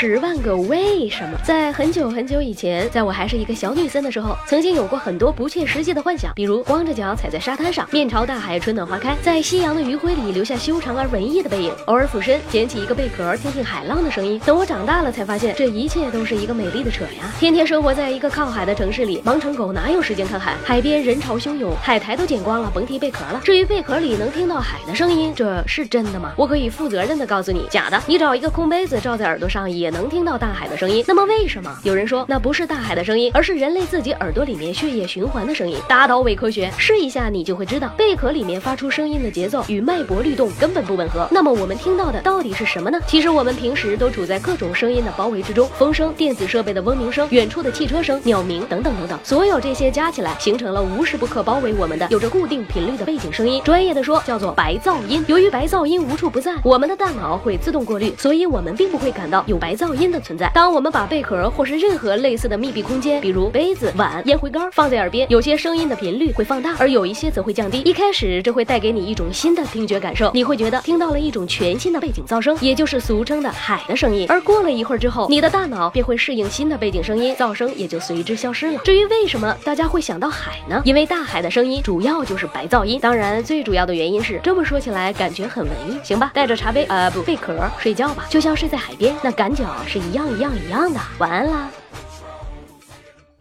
十万个为什么，在很久很久以前，在我还是一个小女生的时候，曾经有过很多不切实际的幻想，比如光着脚踩在沙滩上，面朝大海，春暖花开，在夕阳的余晖里留下修长而文艺的背影，偶尔俯身捡起一个贝壳，听听海浪的声音。等我长大了，才发现这一切都是一个美丽的扯呀！天天生活在一个靠海的城市里，忙成狗哪有时间看海？海边人潮汹涌，海苔都捡光了，甭提贝壳了。至于贝壳里能听到海的声音，这是真的吗？我可以负责任的告诉你，假的。你找一个空杯子罩在耳朵上，也能听到大海。的声音，那么为什么有人说那不是大海的声音，而是人类自己耳朵里面血液循环的声音？打倒伪科学，试一下你就会知道，贝壳里面发出声音的节奏与脉搏律动根本不吻合。那么我们听到的到底是什么呢？其实我们平时都处在各种声音的包围之中，风声、电子设备的嗡鸣声、远处的汽车声、鸟鸣等等等等，所有这些加起来，形成了无时不刻包围我们的有着固定频率的背景声音。专业的说叫做白噪音。由于白噪音无处不在，我们的大脑会自动过滤，所以我们并不会感到有白噪音的存在。当我们把贝壳或是任何类似的密闭空间，比如杯子、碗、烟灰缸放在耳边，有些声音的频率会放大，而有一些则会降低。一开始，这会带给你一种新的听觉感受，你会觉得听到了一种全新的背景噪声，也就是俗称的海的声音。而过了一会儿之后，你的大脑便会适应新的背景声音，噪声也就随之消失了。至于为什么大家会想到海呢？因为大海的声音主要就是白噪音。当然，最主要的原因是这么说起来感觉很文艺，行吧？带着茶杯，呃，不，贝壳睡觉吧，就像睡在海边，那感是一样一样一样的。晚安啦。